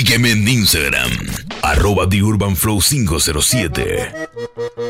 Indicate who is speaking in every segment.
Speaker 1: Sígueme en Instagram, arroba TheUrbanFlow507.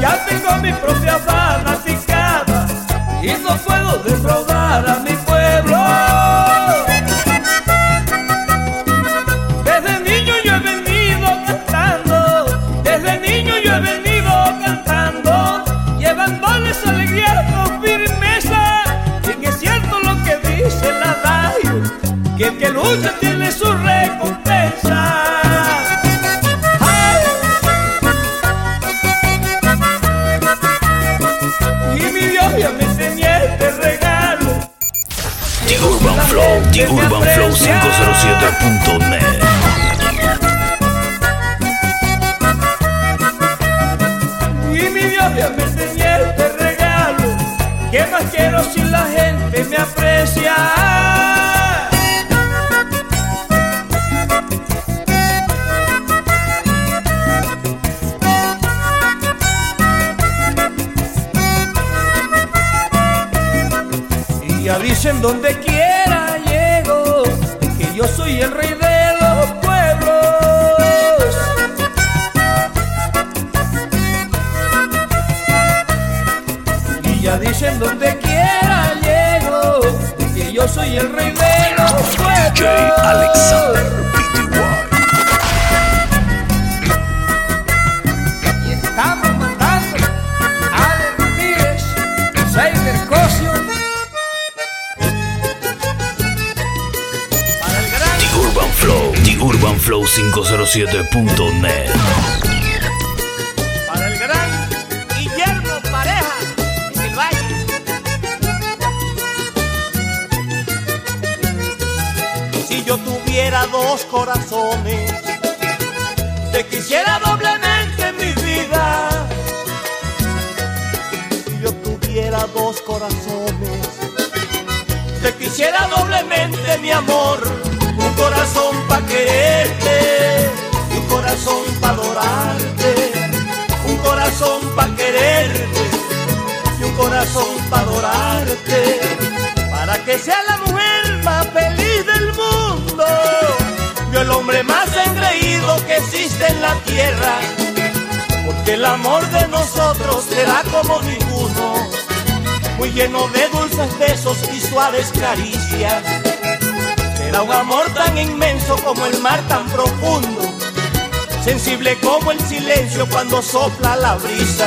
Speaker 2: Ya tengo mi propia fanaticada y no puedo defraudar a mi pueblo. Desde niño yo he venido cantando, desde niño yo he venido cantando, llevándoles alegría con firmeza. Bien es cierto lo que dice la que el que lucha tiene su
Speaker 1: The Urban Flow 507.net.
Speaker 2: Y mi Dios me enseñé este regalo. ¿Qué más quiero si la gente me aprecia? Y dicen donde quiera
Speaker 1: DJ Alexander 51.
Speaker 2: Y estamos mandando a Ale Ramírez, Seider Cosio, para el gran
Speaker 1: The Urban Flow, The Urban Flow 507.net.
Speaker 3: corazones, te quisiera doblemente en mi vida. Si yo tuviera dos corazones, te quisiera doblemente mi amor. Un corazón pa' quererte un corazón pa' adorarte. Un corazón pa' quererte y un corazón pa' adorarte. Para que sea la mujer más feliz. El hombre más engreído que existe en la tierra. Porque el amor de nosotros será como ninguno. Muy lleno de dulces besos y suaves caricias. Será un amor tan inmenso como el mar tan profundo. Sensible como el silencio cuando sopla la brisa.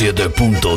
Speaker 4: urbanflow507.net.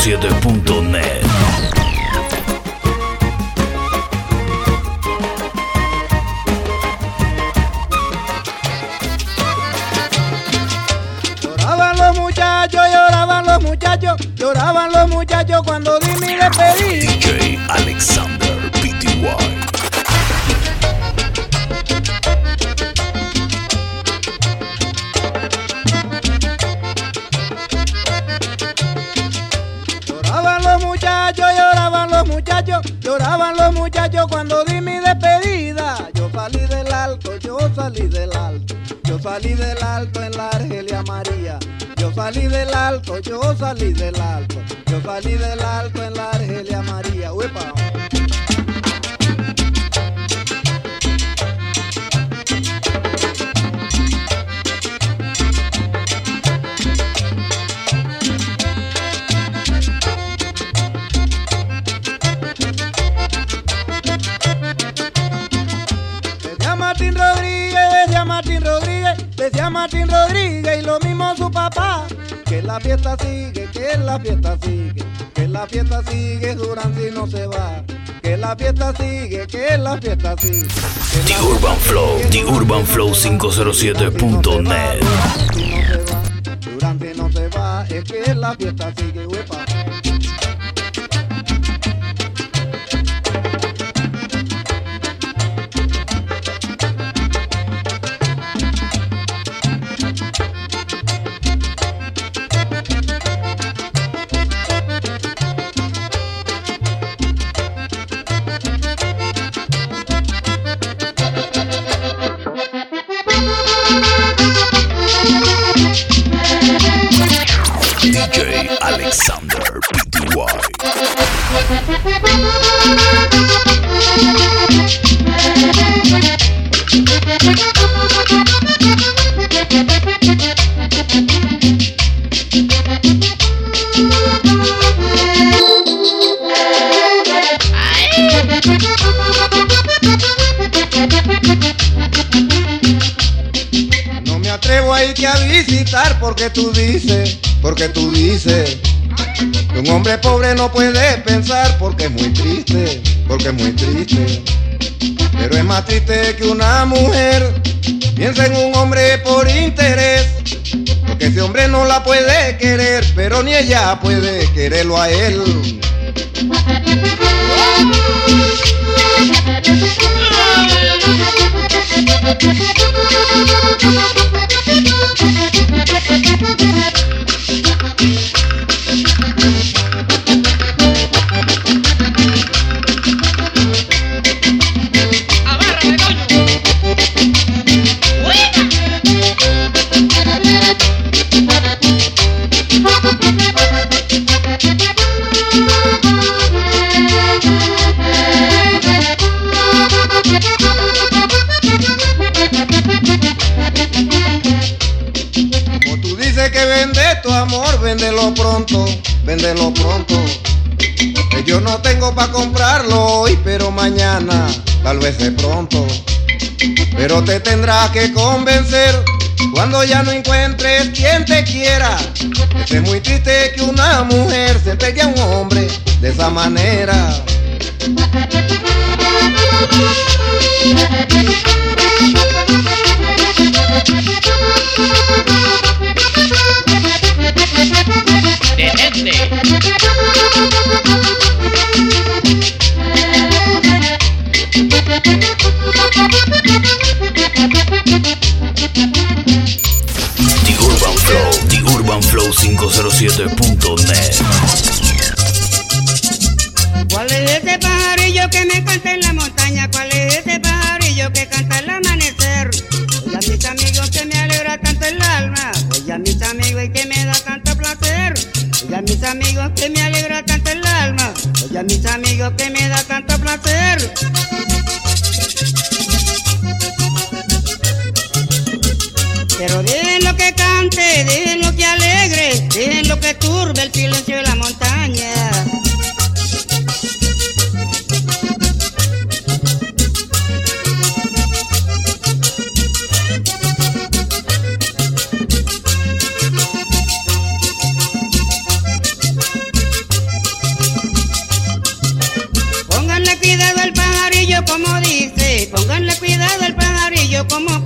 Speaker 4: 507.net.
Speaker 5: Lloraban los muchachos, lloraban los muchachos, lloraban los muchachos cuando di mi despedida.
Speaker 4: DJ Alexander
Speaker 5: muchachos cuando di mi despedida. Yo salí del alto, yo salí del alto, yo salí del alto en la Argelia María. Yo salí del alto, yo salí del alto, yo salí del alto en la Argelia María. Uepa. Decía Martín Rodríguez y lo mismo su papá. Que la fiesta sigue, que la fiesta sigue, que la fiesta sigue, Duranzi no se va. Que la fiesta sigue, que la fiesta sigue.
Speaker 4: The Urban Flow, The Urban Flow
Speaker 5: Duranzi no se va,
Speaker 4: 507.net.
Speaker 5: Duranzi no se va, es que la fiesta sigue, huepa. no puede pensar porque es muy triste, porque es muy triste. Pero es más triste que una mujer piensa en un hombre por interés. Porque ese hombre no la puede querer, pero ni ella puede quererlo a él.
Speaker 6: te tendrás que convencer cuando ya no encuentres quien te quiera. Es muy triste que una mujer se entregue a un hombre de esa manera.
Speaker 7: yo como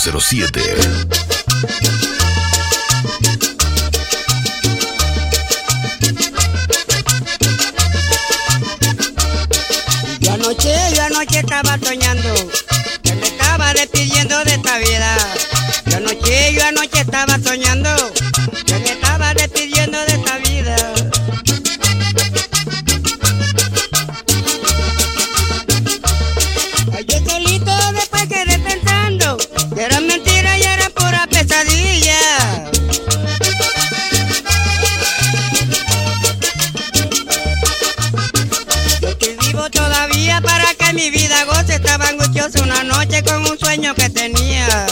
Speaker 7: 007. todavía para que mi vida goce. Estaba angustiosa una noche con un sueño que tenía.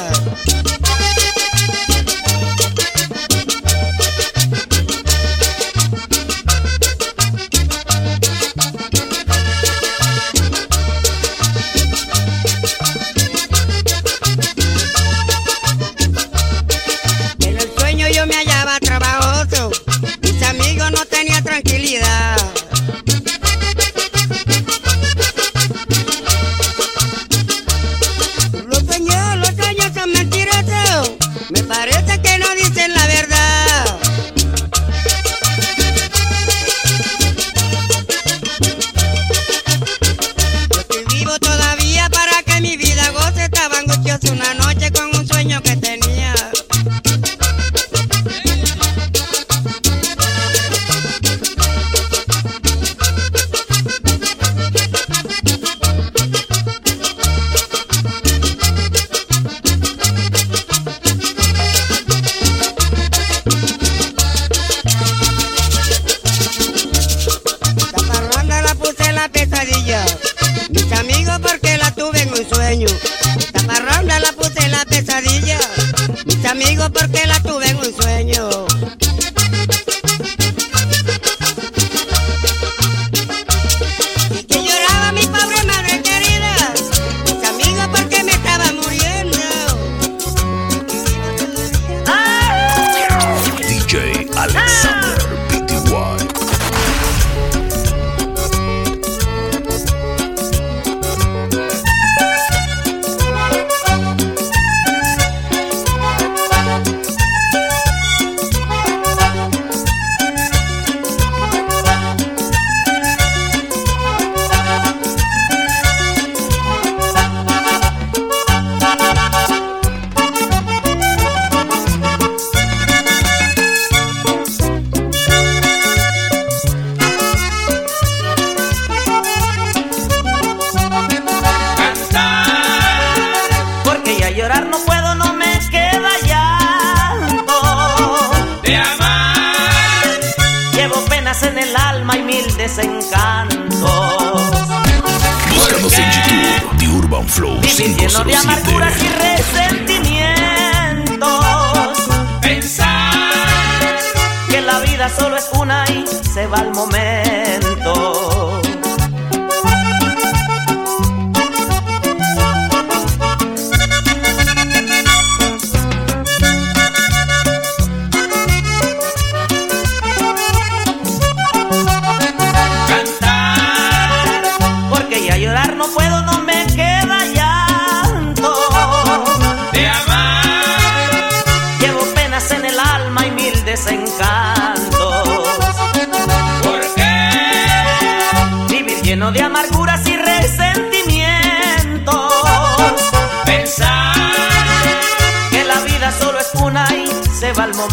Speaker 8: penas en el alma y mil desencantos.
Speaker 9: Búscanos en YouTube, The Urban Flow 507.
Speaker 8: Lleno de amarguras y resentimientos.
Speaker 10: Pensar
Speaker 8: que la vida solo es una y se va al momento.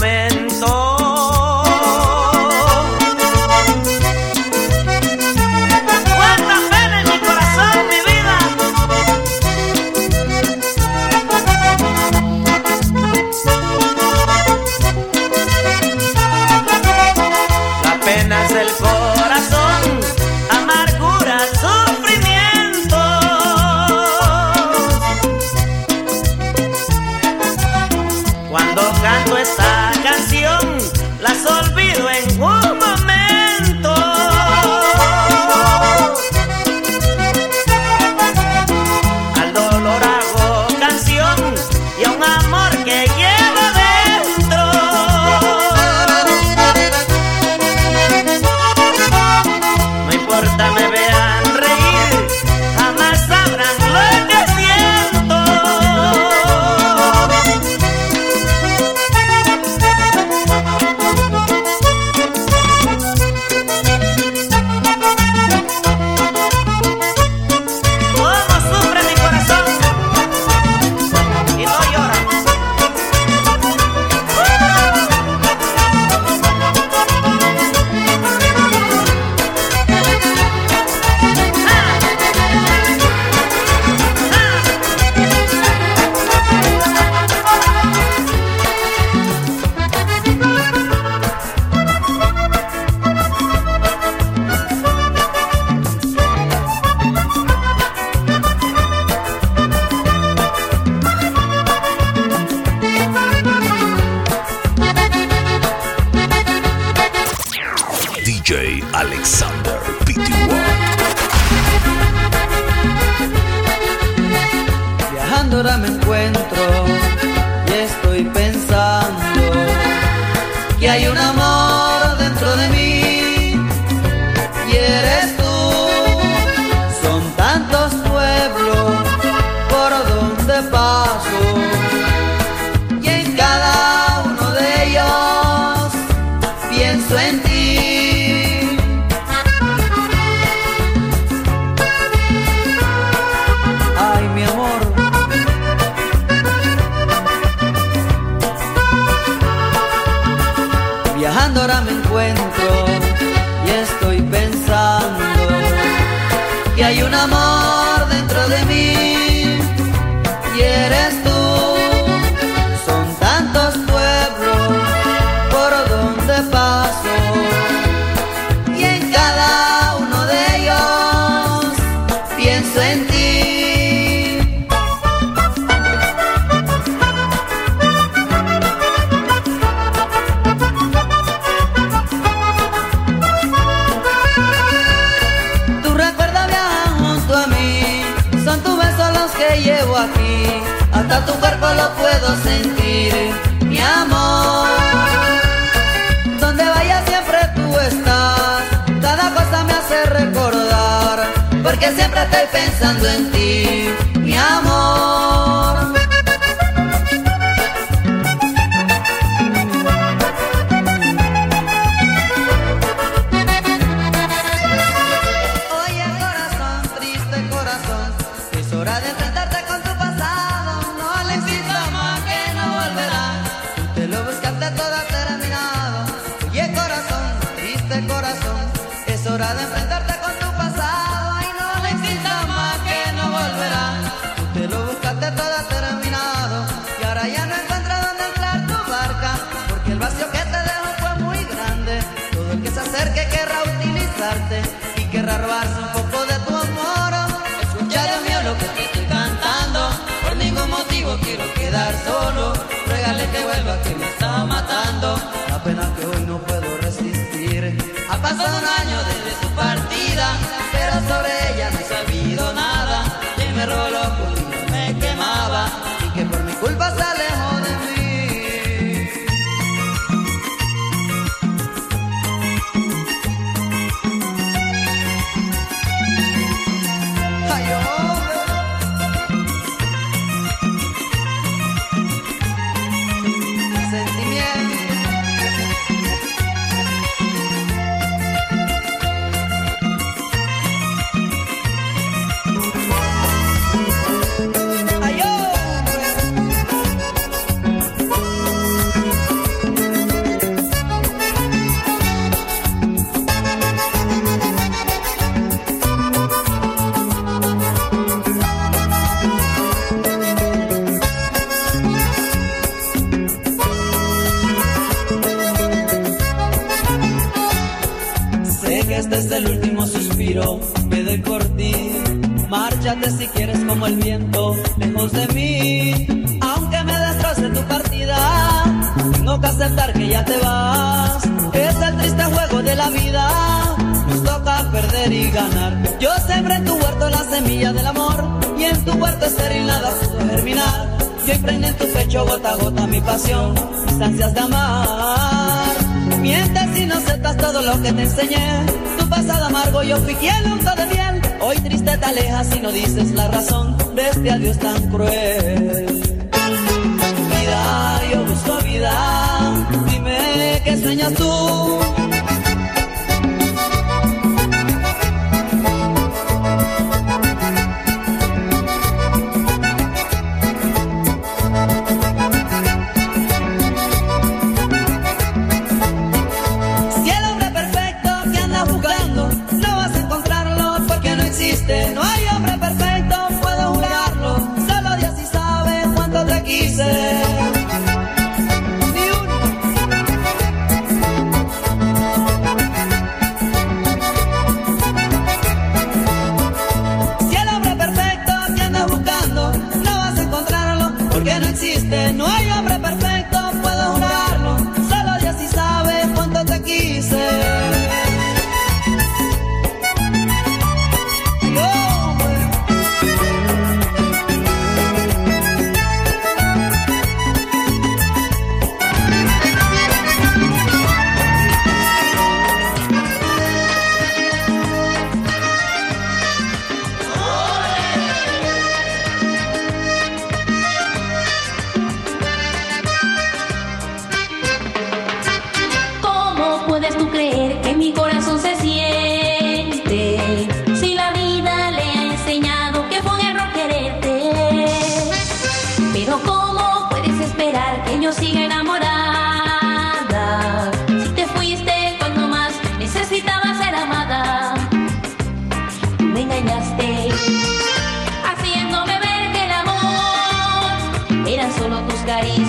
Speaker 11: man. pensando en ti. Pasa un año de semilla del amor y en tu puerto estéril nada supo germinar. Siempre en tu pecho gota a gota mi pasión, mis ansias de amar. Mientes y no aceptas todo lo que te enseñé. Tu pasado amargo yo fui quien unto de miel. Hoy triste te alejas y no dices la razón de este adiós tan cruel. Vida, yo busco vida. Dime qué sueñas tú.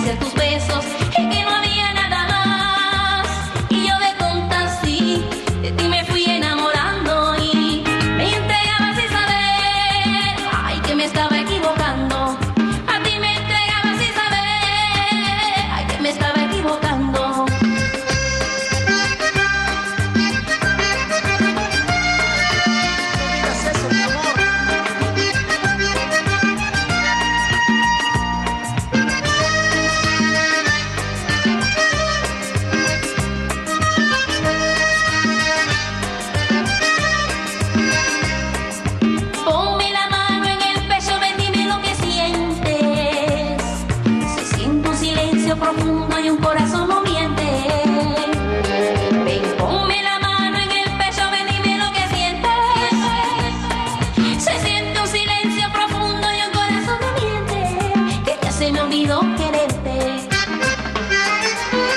Speaker 12: de tus besos. se me olvidó quererte.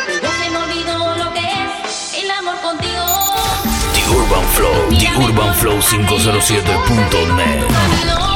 Speaker 12: Pero se me olvidó lo que es el amor contigo.
Speaker 2: The Urban Flow, The Urban Flow 507.net.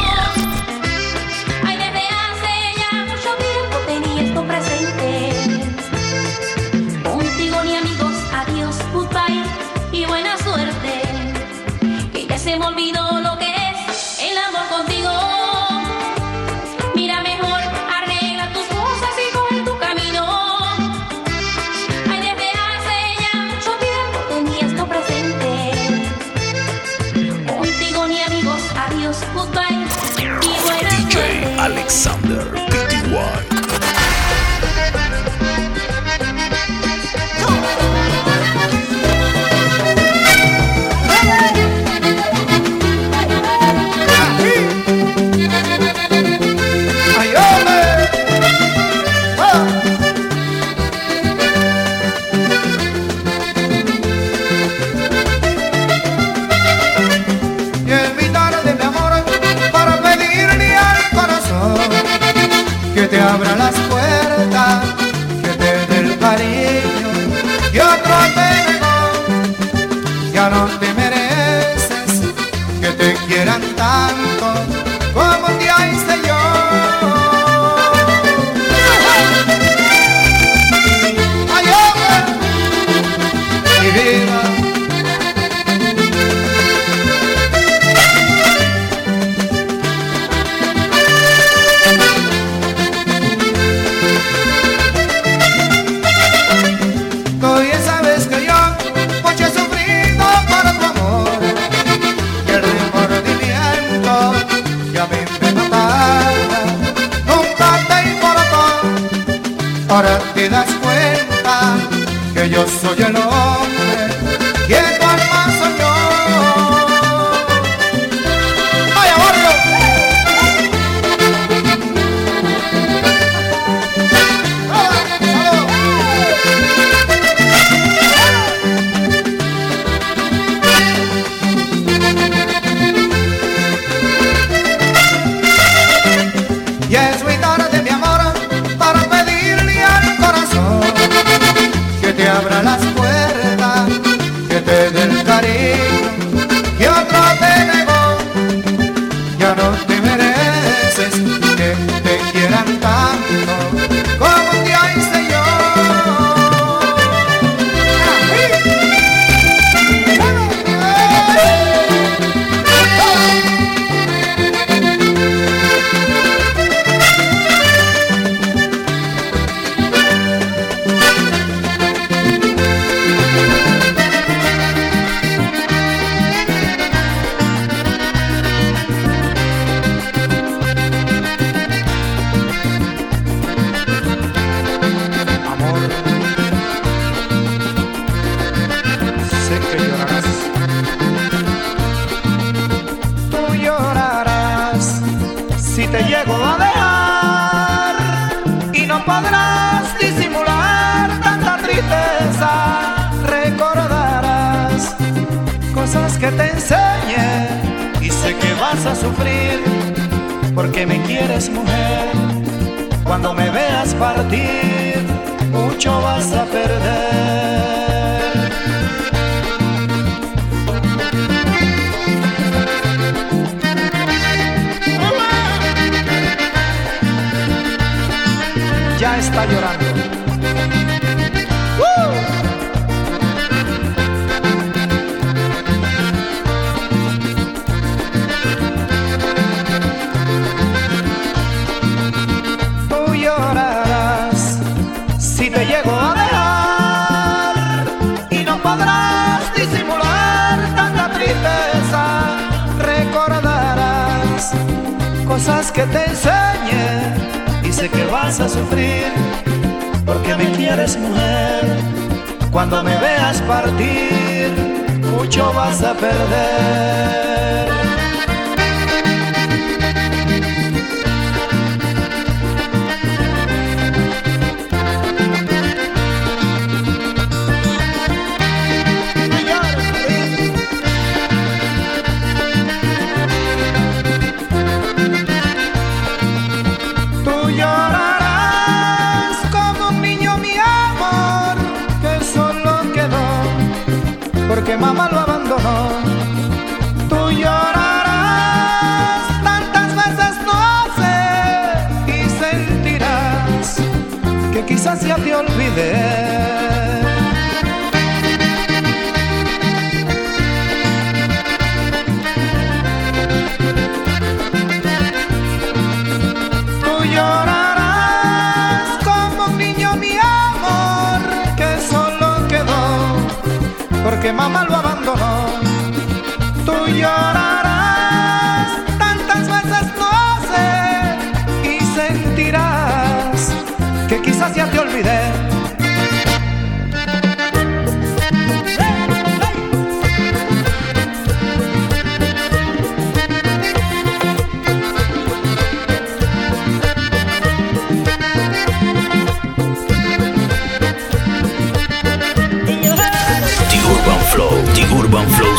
Speaker 6: abra las que te enseñe y sé que vas a sufrir porque me quieres mujer. Cuando me veas partir, mucho vas a perder. Ya está llorando. piensas que te enseñe y sé que vas a sufrir porque me quieres mujer. Cuando me veas partir, mucho vas a perder.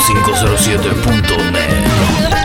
Speaker 2: 507.net.